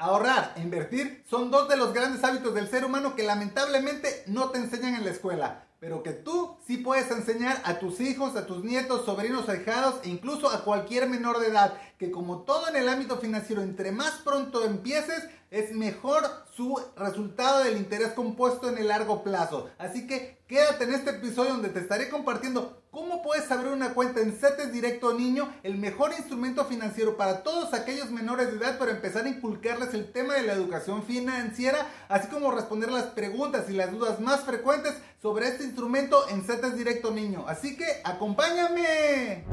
Ahorrar e invertir son dos de los grandes hábitos del ser humano que lamentablemente no te enseñan en la escuela, pero que tú sí puedes enseñar a tus hijos, a tus nietos, sobrinos, ahijados e incluso a cualquier menor de edad, que como todo en el ámbito financiero, entre más pronto empieces, es mejor su resultado del interés compuesto en el largo plazo. Así que quédate en este episodio donde te estaré compartiendo cómo puedes abrir una cuenta en CETES Directo Niño, el mejor instrumento financiero para todos aquellos menores de edad para empezar a inculcarles el tema de la educación financiera, así como responder las preguntas y las dudas más frecuentes sobre este instrumento en CETES Directo Niño. Así que acompáñame.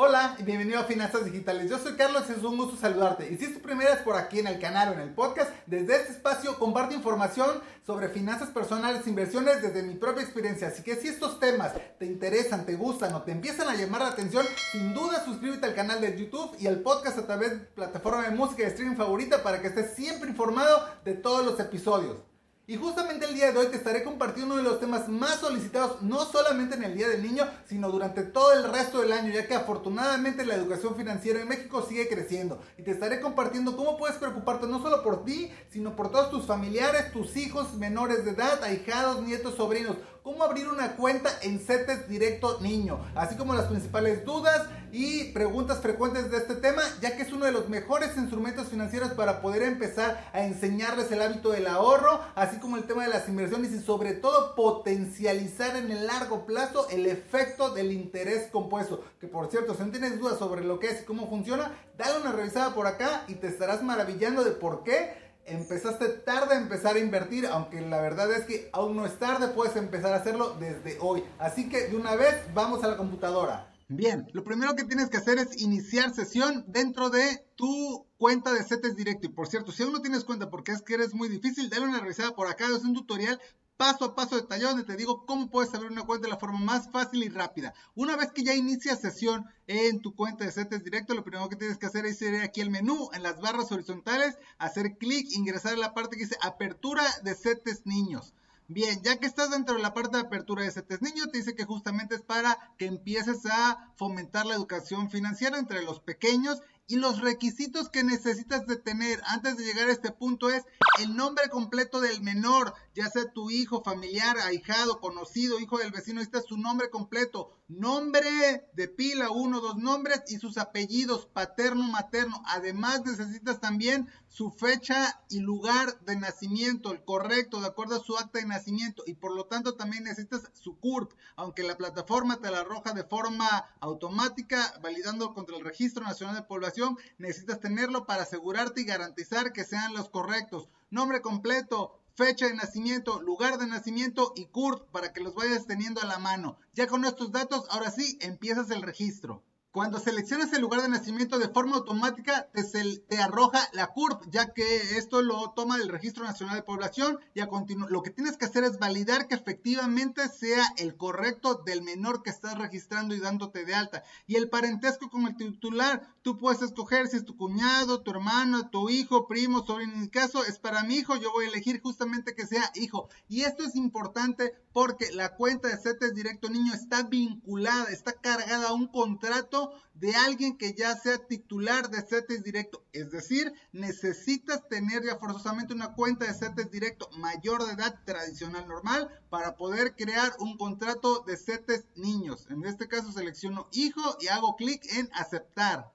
Hola y bienvenido a Finanzas Digitales. Yo soy Carlos y es un gusto saludarte. Y si es tu primera vez por aquí en el canal o en el podcast, desde este espacio comparto información sobre finanzas personales e inversiones desde mi propia experiencia. Así que si estos temas te interesan, te gustan o te empiezan a llamar la atención, sin duda suscríbete al canal de YouTube y al podcast a través de plataforma de música de streaming favorita para que estés siempre informado de todos los episodios. Y justamente el día de hoy te estaré compartiendo uno de los temas más solicitados, no solamente en el Día del Niño, sino durante todo el resto del año, ya que afortunadamente la educación financiera en México sigue creciendo. Y te estaré compartiendo cómo puedes preocuparte no solo por ti, sino por todos tus familiares, tus hijos menores de edad, ahijados, nietos, sobrinos cómo abrir una cuenta en CETES Directo Niño, así como las principales dudas y preguntas frecuentes de este tema, ya que es uno de los mejores instrumentos financieros para poder empezar a enseñarles el hábito del ahorro, así como el tema de las inversiones y sobre todo potencializar en el largo plazo el efecto del interés compuesto. Que por cierto, si no tienes dudas sobre lo que es y cómo funciona, dale una revisada por acá y te estarás maravillando de por qué empezaste tarde a empezar a invertir, aunque la verdad es que aún no es tarde, puedes empezar a hacerlo desde hoy. Así que de una vez vamos a la computadora. Bien, lo primero que tienes que hacer es iniciar sesión dentro de tu cuenta de CETES Directo. Y por cierto, si aún no tienes cuenta porque es que eres muy difícil, dale una revisada por acá, es un tutorial paso a paso detallado donde te digo cómo puedes abrir una cuenta de la forma más fácil y rápida. Una vez que ya inicias sesión en tu cuenta de CETES Directo, lo primero que tienes que hacer es ir aquí al menú, en las barras horizontales, hacer clic, ingresar a la parte que dice Apertura de CETES Niños. Bien, ya que estás dentro de la parte de apertura de CETES Niños, te dice que justamente es para que empieces a fomentar la educación financiera entre los pequeños y los requisitos que necesitas de tener antes de llegar a este punto es el nombre completo del menor, ya sea tu hijo, familiar, ahijado, conocido, hijo del vecino, este es su nombre completo, nombre de pila, uno, dos nombres y sus apellidos, paterno, materno. Además necesitas también su fecha y lugar de nacimiento, el correcto, de acuerdo a su acta de nacimiento y por lo tanto también necesitas su CURP, aunque la plataforma te la arroja de forma automática, validando contra el Registro Nacional de Población necesitas tenerlo para asegurarte y garantizar que sean los correctos. Nombre completo, fecha de nacimiento, lugar de nacimiento y CURT para que los vayas teniendo a la mano. Ya con estos datos, ahora sí, empiezas el registro. Cuando seleccionas el lugar de nacimiento de forma automática, te, te, arroja la CURP, ya que esto lo toma del Registro Nacional de Población y a lo que tienes que hacer es validar que efectivamente sea el correcto del menor que estás registrando y dándote de alta. Y el parentesco con el titular, tú puedes escoger si es tu cuñado, tu hermano, tu hijo, primo, sobrino. En mi caso es para mi hijo, yo voy a elegir justamente que sea hijo. Y esto es importante porque la cuenta de CETES Directo Niño está vinculada, está cargada a un contrato de alguien que ya sea titular de CETES Directo. Es decir, necesitas tener ya forzosamente una cuenta de CETES Directo mayor de edad tradicional normal para poder crear un contrato de CETES niños. En este caso selecciono hijo y hago clic en aceptar.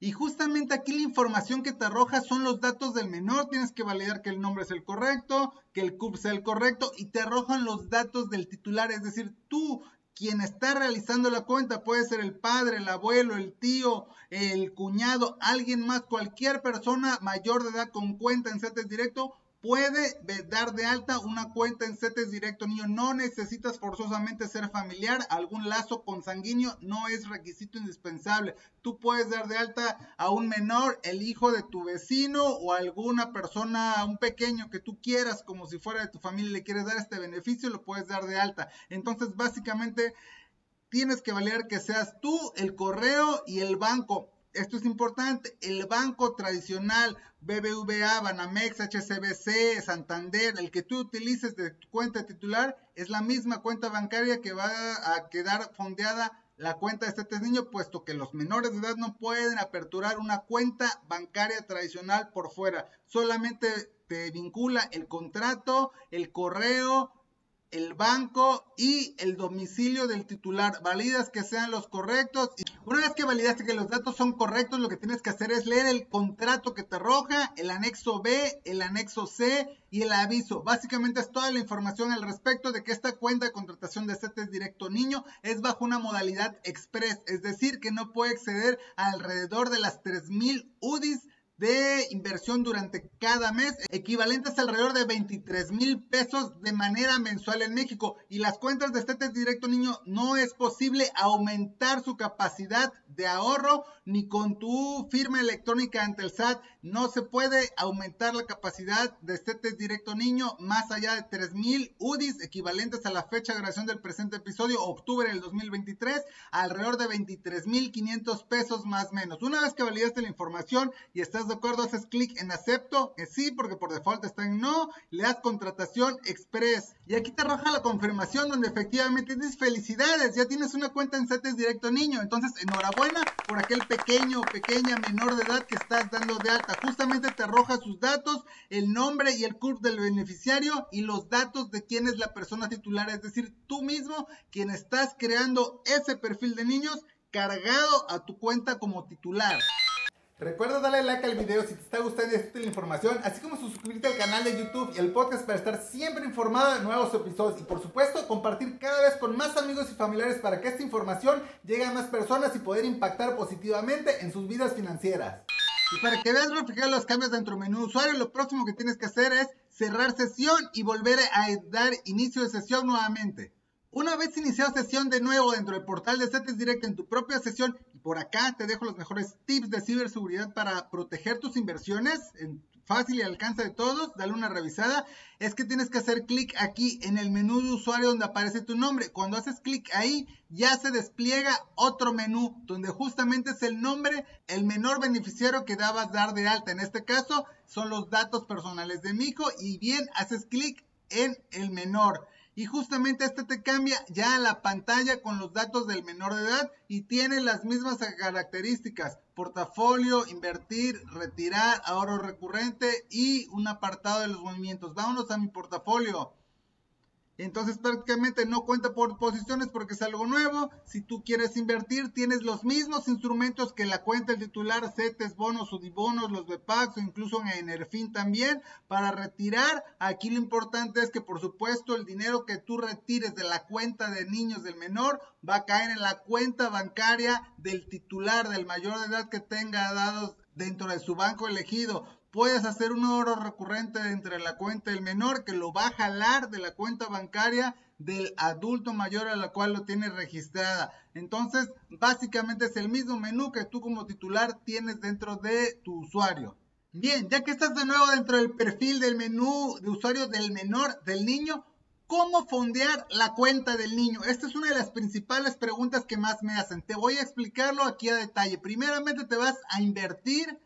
Y justamente aquí la información que te arroja son los datos del menor. Tienes que validar que el nombre es el correcto, que el CUP sea el correcto y te arrojan los datos del titular. Es decir, tú quien está realizando la cuenta puede ser el padre, el abuelo, el tío, el cuñado, alguien más, cualquier persona mayor de edad con cuenta en CETES Directo puede dar de alta una cuenta en CETES Directo Niño. No necesitas forzosamente ser familiar, algún lazo consanguíneo no es requisito indispensable. Tú puedes dar de alta a un menor, el hijo de tu vecino o alguna persona, un pequeño que tú quieras, como si fuera de tu familia, le quieres dar este beneficio, lo puedes dar de alta. Entonces, básicamente, tienes que valer que seas tú, el correo y el banco esto es importante, el banco tradicional, BBVA, Banamex, HCBC, Santander, el que tú utilices de tu cuenta titular, es la misma cuenta bancaria que va a quedar fondeada la cuenta de CETES Niño, puesto que los menores de edad no pueden aperturar una cuenta bancaria tradicional por fuera. Solamente te vincula el contrato, el correo, el banco y el domicilio del titular. Validas que sean los correctos. Y una vez que validaste que los datos son correctos, lo que tienes que hacer es leer el contrato que te arroja, el anexo B, el anexo C y el aviso. Básicamente es toda la información al respecto de que esta cuenta de contratación de CETES Directo Niño es bajo una modalidad express, es decir, que no puede exceder alrededor de las 3000 UDIs de inversión durante cada mes, equivalentes alrededor de 23 mil pesos de manera mensual en México. Y las cuentas de este Directo Niño no es posible aumentar su capacidad de ahorro ni con tu firma electrónica ante el SAT. No se puede aumentar la capacidad de CETES Directo Niño más allá de 3 mil UDIs, equivalentes a la fecha de grabación del presente episodio, octubre del 2023, alrededor de 23 mil 500 pesos más o menos. Una vez que validaste la información y estás de acuerdo, haces clic en acepto, que sí, porque por default está en no, le das contratación express. Y aquí te arroja la confirmación donde efectivamente dices felicidades, ya tienes una cuenta en CETES Directo Niño. Entonces, enhorabuena por aquel pequeño pequeña menor de edad que estás dando de alta. Justamente te arroja sus datos, el nombre y el CURP del beneficiario y los datos de quién es la persona titular, es decir, tú mismo quien estás creando ese perfil de niños cargado a tu cuenta como titular. Recuerda darle like al video si te está gustando esta información, así como suscribirte al canal de YouTube y al podcast para estar siempre informado de nuevos episodios y por supuesto compartir cada vez con más amigos y familiares para que esta información llegue a más personas y poder impactar positivamente en sus vidas financieras. Y para que veas reflejar los cambios dentro del menú usuario, lo próximo que tienes que hacer es cerrar sesión y volver a dar inicio de sesión nuevamente. Una vez iniciado sesión de nuevo dentro del portal de CETES Direct en tu propia sesión, y por acá te dejo los mejores tips de ciberseguridad para proteger tus inversiones, en fácil y alcance de todos, dale una revisada, es que tienes que hacer clic aquí en el menú de usuario donde aparece tu nombre. Cuando haces clic ahí, ya se despliega otro menú donde justamente es el nombre, el menor beneficiario que dabas dar de alta. En este caso, son los datos personales de mi hijo y bien, haces clic en el menor y justamente este te cambia ya la pantalla con los datos del menor de edad y tiene las mismas características, portafolio, invertir, retirar, ahorro recurrente y un apartado de los movimientos. Vámonos a mi portafolio. Entonces prácticamente no cuenta por posiciones porque es algo nuevo. Si tú quieres invertir, tienes los mismos instrumentos que la cuenta del titular, CETES, bonos, UDIBONOS, los BPACs o incluso en Enerfin también. Para retirar, aquí lo importante es que por supuesto el dinero que tú retires de la cuenta de niños del menor va a caer en la cuenta bancaria del titular, del mayor de edad que tenga dados dentro de su banco elegido puedes hacer un oro recurrente entre la cuenta del menor que lo va a jalar de la cuenta bancaria del adulto mayor a la cual lo tiene registrada. Entonces, básicamente es el mismo menú que tú como titular tienes dentro de tu usuario. Bien, ya que estás de nuevo dentro del perfil del menú de usuario del menor, del niño, ¿cómo fondear la cuenta del niño? Esta es una de las principales preguntas que más me hacen. Te voy a explicarlo aquí a detalle. Primeramente te vas a invertir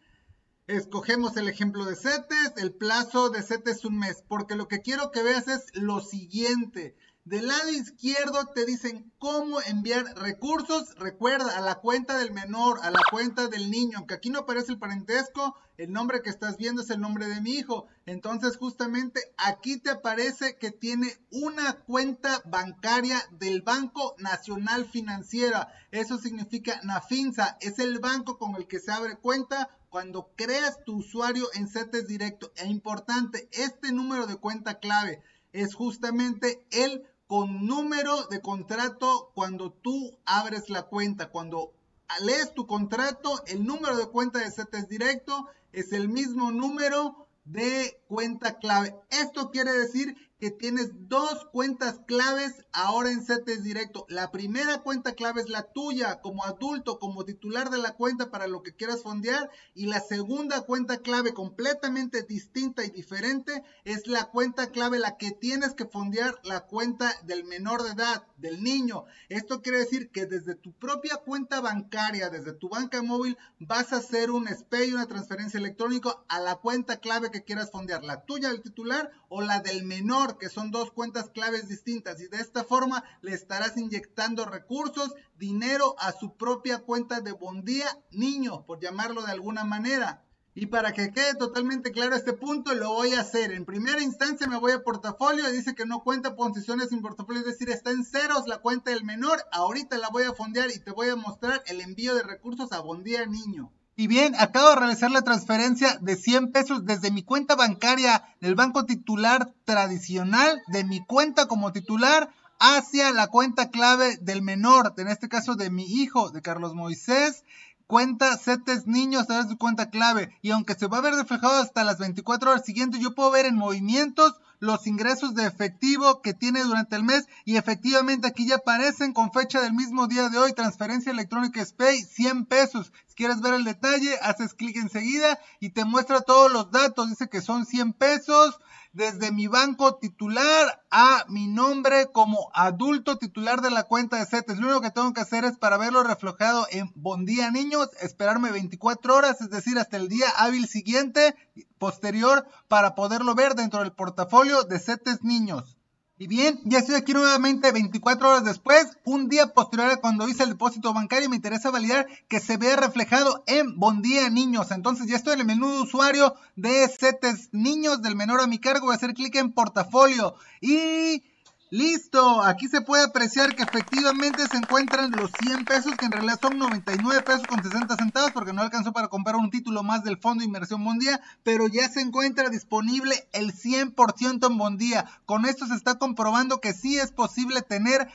Escogemos el ejemplo de CETES, el plazo de CETES es un mes, porque lo que quiero que veas es lo siguiente. Del lado izquierdo te dicen cómo enviar recursos. Recuerda, a la cuenta del menor, a la cuenta del niño, aunque aquí no aparece el parentesco, el nombre que estás viendo es el nombre de mi hijo. Entonces, justamente aquí te aparece que tiene una cuenta bancaria del Banco Nacional Financiera. Eso significa NAFINSA. Es el banco con el que se abre cuenta cuando creas tu usuario en CETES Directo. Es importante, este número de cuenta clave es justamente el con número de contrato cuando tú abres la cuenta. Cuando lees tu contrato, el número de cuenta de CETES Directo es el mismo número de cuenta clave. Esto quiere decir que tienes dos cuentas claves ahora en CETES Directo. La primera cuenta clave es la tuya como adulto, como titular de la cuenta para lo que quieras fondear. Y la segunda cuenta clave completamente distinta y diferente es la cuenta clave la que tienes que fondear la cuenta del menor de edad, del niño. Esto quiere decir que desde tu propia cuenta bancaria, desde tu banca móvil, vas a hacer un SPAY, una transferencia electrónica a la cuenta clave que quieras fondear, la tuya del titular o la del menor menor, que son dos cuentas claves distintas. Y de esta forma le estarás inyectando recursos, dinero a su propia cuenta de Bondía Niño, por llamarlo de alguna manera. Y para que quede totalmente claro este punto, lo voy a hacer. En primera instancia me voy a portafolio dice que no cuenta posiciones sin portafolio, es decir, está en ceros la cuenta del menor. Ahorita la voy a fondear y te voy a mostrar el envío de recursos a Bondía Niño. Y bien, acabo de realizar la transferencia de 100 pesos desde mi cuenta bancaria del banco titular tradicional, de mi cuenta como titular, hacia la cuenta clave del menor, en este caso de mi hijo, de Carlos Moisés cuenta CETES niños a través su cuenta clave. Y aunque se va a ver reflejado hasta las 24 horas siguientes, yo puedo ver en movimientos los ingresos de efectivo que tiene durante el mes y efectivamente aquí ya aparecen con fecha del mismo día de hoy, transferencia electrónica SPAY, 100 pesos. Quieres ver el detalle, haces clic enseguida y te muestra todos los datos. Dice que son 100 pesos desde mi banco titular a mi nombre como adulto titular de la cuenta de CETES. Lo único que tengo que hacer es para verlo reflejado en Bondía Niños, esperarme 24 horas, es decir, hasta el día hábil siguiente, posterior, para poderlo ver dentro del portafolio de CETES Niños. Y bien, ya estoy aquí nuevamente 24 horas después, un día posterior a cuando hice el depósito bancario, me interesa validar que se vea reflejado en Bondía Niños. Entonces ya estoy en el menú de usuario de CETES Niños del menor a mi cargo, voy a hacer clic en portafolio y Listo, aquí se puede apreciar que efectivamente se encuentran los 100 pesos, que en realidad son 99 pesos con 60 centavos, porque no alcanzó para comprar un título más del Fondo de Inversión Bondía, pero ya se encuentra disponible el 100% en Bondía. Con esto se está comprobando que sí es posible tener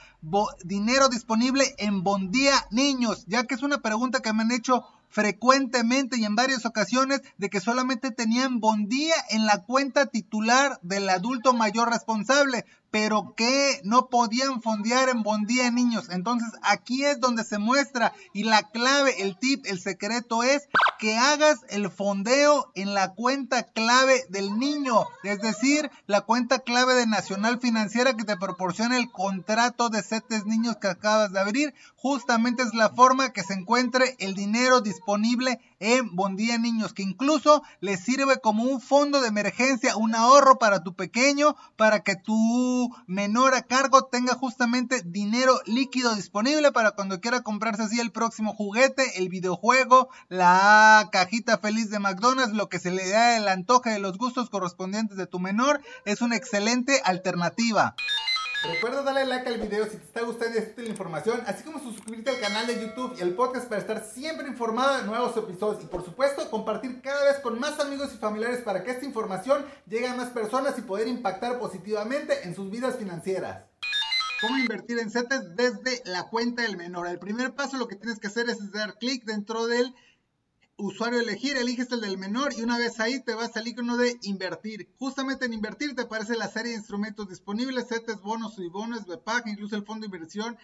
dinero disponible en Bondía Niños, ya que es una pregunta que me han hecho frecuentemente y en varias ocasiones de que solamente tenían bondía en la cuenta titular del adulto mayor responsable, pero que no podían fondear en Bondía Niños. Entonces aquí es donde se muestra y la clave, el tip, el secreto es que hagas el fondeo en la cuenta clave del niño, es decir, la cuenta clave de Nacional Financiera que te proporciona el contrato de CETES niños que acabas de abrir. Justamente es la forma que se encuentre el dinero disponible en Bondía Niños, que incluso le sirve como un fondo de emergencia, un ahorro para tu pequeño, para que menor a cargo tenga justamente dinero líquido disponible para cuando quiera comprarse así el próximo juguete, el videojuego, la cajita feliz de McDonald's, lo que se le da el antoje de los gustos correspondientes de tu menor, es una excelente alternativa. Recuerda darle like al video si te está gustando esta información, así como suscribirte al canal de YouTube y al podcast para estar siempre informado de nuevos episodios y por supuesto compartir cada vez con más amigos y familiares para que esta información llegue a más personas y poder impactar positivamente en sus vidas financieras. ¿Cómo invertir en CETES desde la cuenta del menor? El primer paso lo que tienes que hacer es dar clic dentro del usuario elegir, eliges el del menor y una vez ahí te va a salir uno de invertir. Justamente en invertir te aparece la serie de instrumentos disponibles, CETES, bonos y bonos, BPAC, incluso el fondo de inversión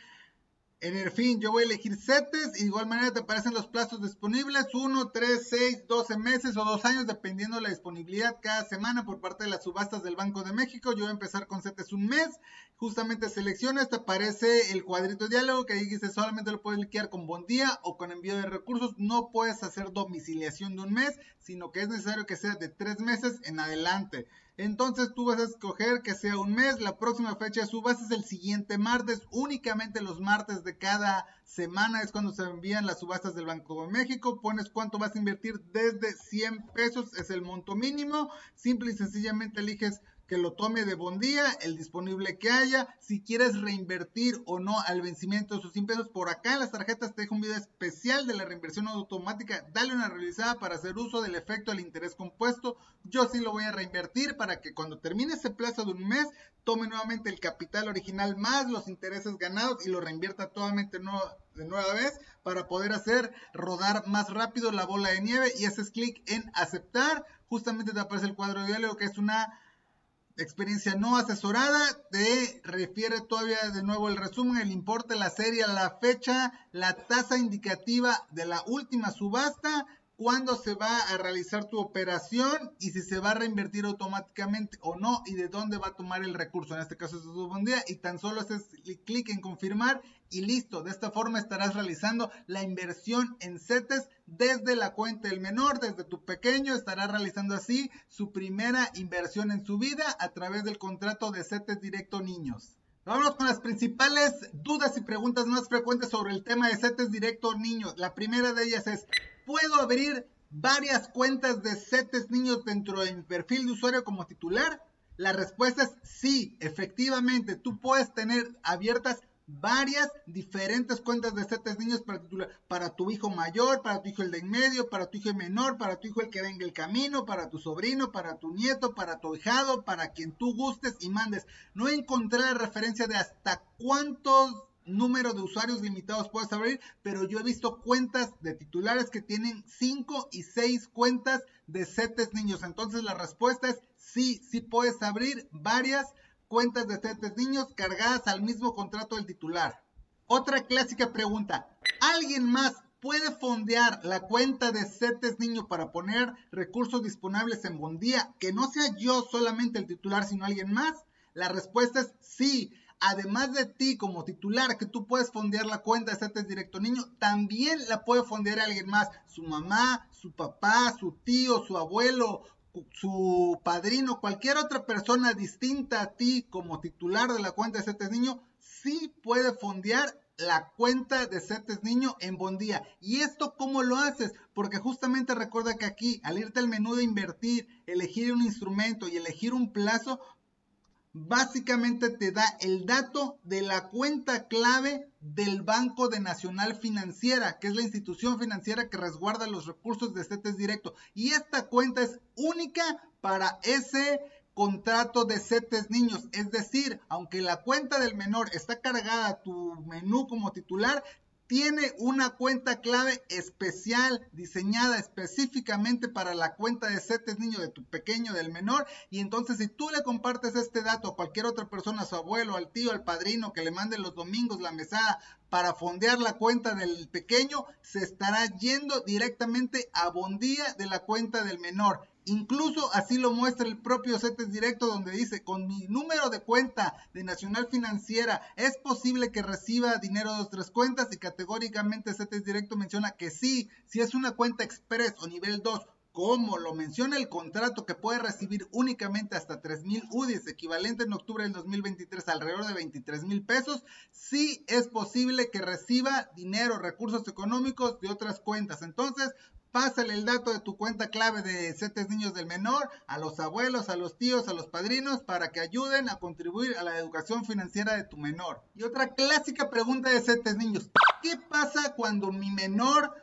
en el fin, yo voy a elegir CETES y de igual manera te aparecen los plazos disponibles, 1, 3, 6, 12 meses o 2 años, dependiendo de la disponibilidad cada semana por parte de las subastas del Banco de México. Yo voy a empezar con CETES un mes, justamente seleccionas, te aparece el cuadrito de diálogo que dice solamente lo puedes liquidar con bondía o con envío de recursos, no puedes hacer domiciliación de un mes, sino que es necesario que sea de 3 meses en adelante. Entonces tú vas a escoger que sea un mes. La próxima fecha de subasta es el siguiente martes. Únicamente los martes de cada semana es cuando se envían las subastas del Banco de México. Pones cuánto vas a invertir desde 100 pesos. Es el monto mínimo. Simple y sencillamente eliges que lo tome de buen día, el disponible que haya, si quieres reinvertir o no al vencimiento de sus 100 pesos, por acá en las tarjetas te dejo un video especial de la reinversión automática, dale una realizada para hacer uso del efecto del interés compuesto, yo sí lo voy a reinvertir para que cuando termine ese plazo de un mes, tome nuevamente el capital original más los intereses ganados y lo reinvierta totalmente de nueva vez para poder hacer rodar más rápido la bola de nieve. Y haces clic en aceptar, justamente te aparece el cuadro de diálogo que es una experiencia no asesorada, te refiere todavía de nuevo el resumen, el importe, la serie, la fecha, la tasa indicativa de la última subasta, cuándo se va a realizar tu operación y si se va a reinvertir automáticamente o no y de dónde va a tomar el recurso. En este caso es tu día y tan solo haces clic en confirmar y listo. De esta forma estarás realizando la inversión en CETES desde la cuenta del menor, desde tu pequeño, estará realizando así su primera inversión en su vida a través del contrato de CETES Directo Niños. Vámonos con las principales dudas y preguntas más frecuentes sobre el tema de CETES Directo Niños. La primera de ellas es, ¿puedo abrir varias cuentas de CETES Niños dentro de mi perfil de usuario como titular? La respuesta es sí, efectivamente, tú puedes tener abiertas varias diferentes cuentas de CETES niños para, para tu hijo mayor, para tu hijo el de en medio, para tu hijo menor, para tu hijo el que venga el camino, para tu sobrino, para tu nieto, para tu hijado, para quien tú gustes y mandes. No encontré la referencia de hasta cuántos números de usuarios limitados puedes abrir, pero yo he visto cuentas de titulares que tienen 5 y 6 cuentas de CETES niños. Entonces la respuesta es sí, sí puedes abrir varias cuentas de CETES niños cargadas al mismo contrato del titular. Otra clásica pregunta, ¿alguien más puede fondear la cuenta de CETES niño para poner recursos disponibles en Bondía que no sea yo solamente el titular, sino alguien más? La respuesta es sí. Además de ti como titular, que tú puedes fondear la cuenta de CETES Directo Niño, también la puede fondear alguien más, su mamá, su papá, su tío, su abuelo, su padrino, cualquier otra persona distinta a ti como titular de la cuenta de CETES Niño, sí puede fondear la cuenta de CETES Niño en Bondía. ¿Y esto cómo lo haces? Porque justamente recuerda que aquí, al irte al menú de invertir, elegir un instrumento y elegir un plazo, básicamente te da el dato de la cuenta clave del Banco de Nacional Financiera, que es la institución financiera que resguarda los recursos de CETES Directo. Y esta cuenta es única para ese contrato de CETES niños. Es decir, aunque la cuenta del menor está cargada a tu menú como titular, tiene una cuenta clave especial diseñada específicamente para la cuenta de CETES niño de tu pequeño, del menor. Y entonces si tú le compartes este dato a cualquier otra persona, a su abuelo, al tío, al padrino, que le mande los domingos la mesada para fondear la cuenta del pequeño, se estará yendo directamente a Bondía de la cuenta del menor. Incluso así lo muestra el propio CETES Directo donde dice, con mi número de cuenta de Nacional Financiera, es posible que reciba dinero de dos tres cuentas y categóricamente CETES Directo menciona que sí, si es una cuenta express o nivel 2 como lo menciona el contrato que puede recibir únicamente hasta 3 mil UDIs, equivalente en octubre del 2023 alrededor de 23 mil pesos, sí es posible que reciba dinero, recursos económicos de otras cuentas. Entonces, pásale el dato de tu cuenta clave de CETES Niños del Menor a los abuelos, a los tíos, a los padrinos para que ayuden a contribuir a la educación financiera de tu menor. Y otra clásica pregunta de CETES Niños, ¿qué pasa cuando mi menor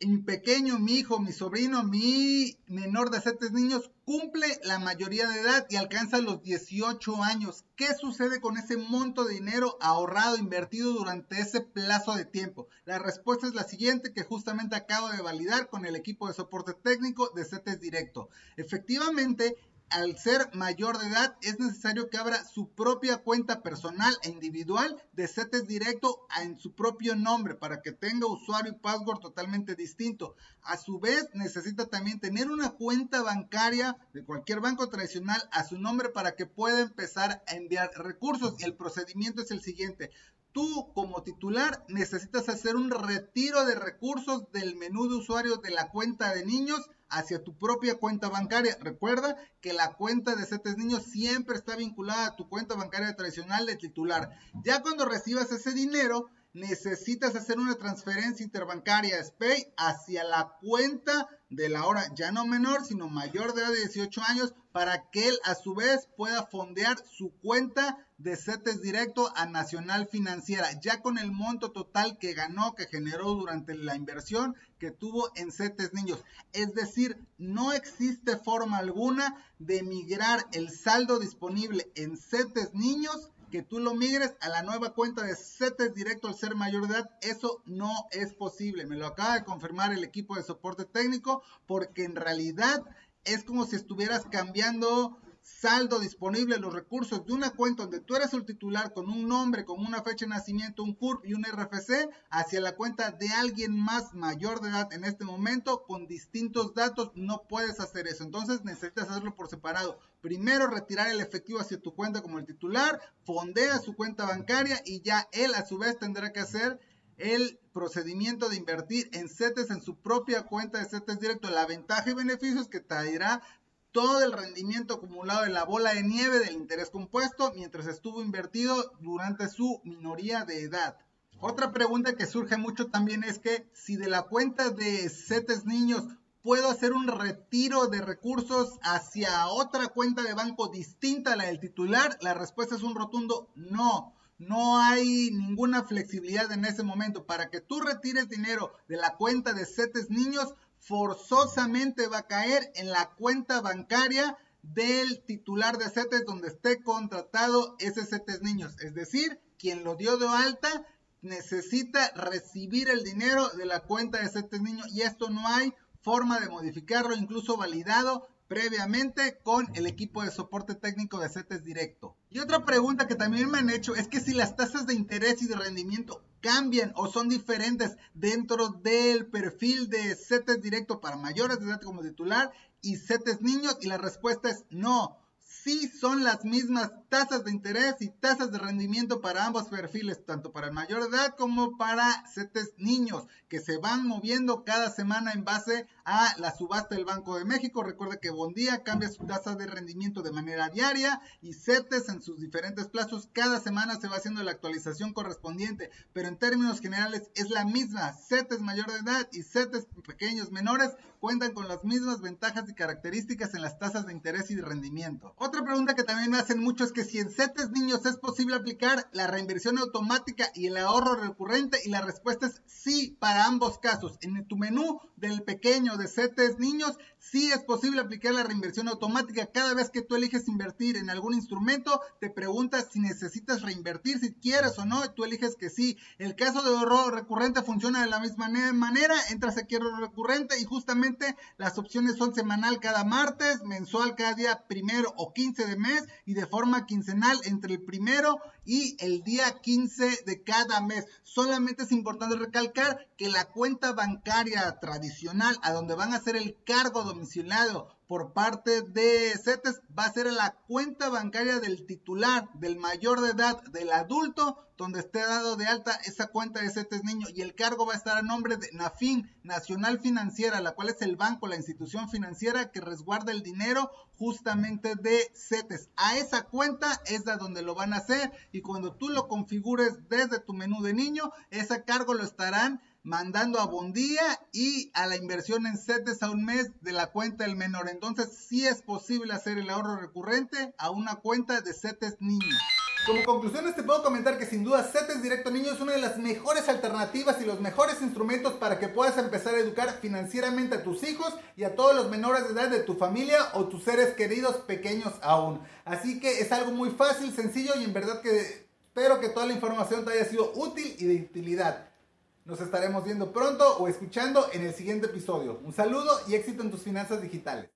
mi pequeño, mi hijo, mi sobrino, mi menor de 7 niños cumple la mayoría de edad y alcanza los 18 años. ¿Qué sucede con ese monto de dinero ahorrado, invertido durante ese plazo de tiempo? La respuesta es la siguiente que justamente acabo de validar con el equipo de soporte técnico de CETES Directo. Efectivamente, al ser mayor de edad es necesario que abra su propia cuenta personal e individual de CETES directo en su propio nombre para que tenga usuario y password totalmente distinto. A su vez necesita también tener una cuenta bancaria de cualquier banco tradicional a su nombre para que pueda empezar a enviar recursos y el procedimiento es el siguiente tú como titular necesitas hacer un retiro de recursos del menú de usuario de la cuenta de niños hacia tu propia cuenta bancaria. Recuerda que la cuenta de CETES Niños siempre está vinculada a tu cuenta bancaria tradicional de titular. Ya cuando recibas ese dinero, necesitas hacer una transferencia interbancaria SPAY hacia la cuenta de la hora ya no menor, sino mayor de edad de 18 años, para que él a su vez pueda fondear su cuenta de CETES directo a Nacional Financiera, ya con el monto total que ganó, que generó durante la inversión que tuvo en CETES Niños. Es decir, no existe forma alguna de migrar el saldo disponible en CETES Niños que tú lo migres a la nueva cuenta de CETES directo al ser mayor de edad, eso no es posible. Me lo acaba de confirmar el equipo de soporte técnico porque en realidad es como si estuvieras cambiando saldo disponible, los recursos de una cuenta donde tú eres el titular con un nombre, con una fecha de nacimiento, un CURP y un RFC hacia la cuenta de alguien más mayor de edad en este momento con distintos datos, no puedes hacer eso. Entonces necesitas hacerlo por separado. Primero retirar el efectivo hacia tu cuenta como el titular, fondea su cuenta bancaria y ya él a su vez tendrá que hacer el procedimiento de invertir en CETES en su propia cuenta de CETES directo. La ventaja y beneficio es que traerá todo el rendimiento acumulado de la bola de nieve del interés compuesto mientras estuvo invertido durante su minoría de edad. Otra pregunta que surge mucho también es que si de la cuenta de CETES niños puedo hacer un retiro de recursos hacia otra cuenta de banco distinta a la del titular, la respuesta es un rotundo no. No hay ninguna flexibilidad en ese momento. Para que tú retires dinero de la cuenta de CETES niños, forzosamente va a caer en la cuenta bancaria del titular de CETES donde esté contratado ese CETES niños. Es decir, quien lo dio de alta necesita recibir el dinero de la cuenta de CETES niños y esto no hay forma de modificarlo, incluso validado previamente con el equipo de soporte técnico de CETES directo. Y otra pregunta que también me han hecho es que si las tasas de interés y de rendimiento cambian o son diferentes dentro del perfil de CETES directo para mayores de edad como titular y CETES niños y la respuesta es no. Sí son las mismas tasas de interés y tasas de rendimiento para ambos perfiles, tanto para el mayor edad como para CETES niños, que se van moviendo cada semana en base a la subasta del Banco de México. Recuerda que Bondía cambia su tasa de rendimiento de manera diaria y CETES en sus diferentes plazos cada semana se va haciendo la actualización correspondiente, pero en términos generales es la misma. CETES mayor de edad y CETES pequeños menores cuentan con las mismas ventajas y características en las tasas de interés y de rendimiento. Otra pregunta que también me hacen mucho es que si en CETES niños es posible aplicar la reinversión automática y el ahorro recurrente y la respuesta es sí para ambos casos. En tu menú del pequeño de CETES niños sí es posible aplicar la reinversión automática. Cada vez que tú eliges invertir en algún instrumento, te preguntas si necesitas reinvertir, si quieres o no, tú eliges que sí. El caso de ahorro recurrente funciona de la misma manera, entras aquí a ahorro recurrente y justamente las opciones son semanal cada martes, mensual cada día primero o 15 de mes y de forma quincenal entre el primero y el día 15 de cada mes. Solamente es importante recalcar que la cuenta bancaria tradicional a donde van a hacer el cargo domiciliado por parte de CETES va a ser la cuenta bancaria del titular, del mayor de edad, del adulto, donde esté dado de alta esa cuenta de CETES niño y el cargo va a estar a nombre de NAFIN, Nacional Financiera, la cual es el banco, la institución financiera que resguarda el dinero justamente de CETES. A esa cuenta es de donde lo van a hacer y cuando tú lo configures desde tu menú de niño, ese cargo lo estarán mandando a Bondía y a la inversión en CETES a un mes de la cuenta del menor. Entonces sí es posible hacer el ahorro recurrente a una cuenta de CETES niño. Como conclusiones te puedo comentar que sin duda CETES Directo Niño es una de las mejores alternativas y los mejores instrumentos para que puedas empezar a educar financieramente a tus hijos y a todos los menores de edad de tu familia o tus seres queridos pequeños aún. Así que es algo muy fácil, sencillo y en verdad que espero que toda la información te haya sido útil y de utilidad. Nos estaremos viendo pronto o escuchando en el siguiente episodio. Un saludo y éxito en tus finanzas digitales.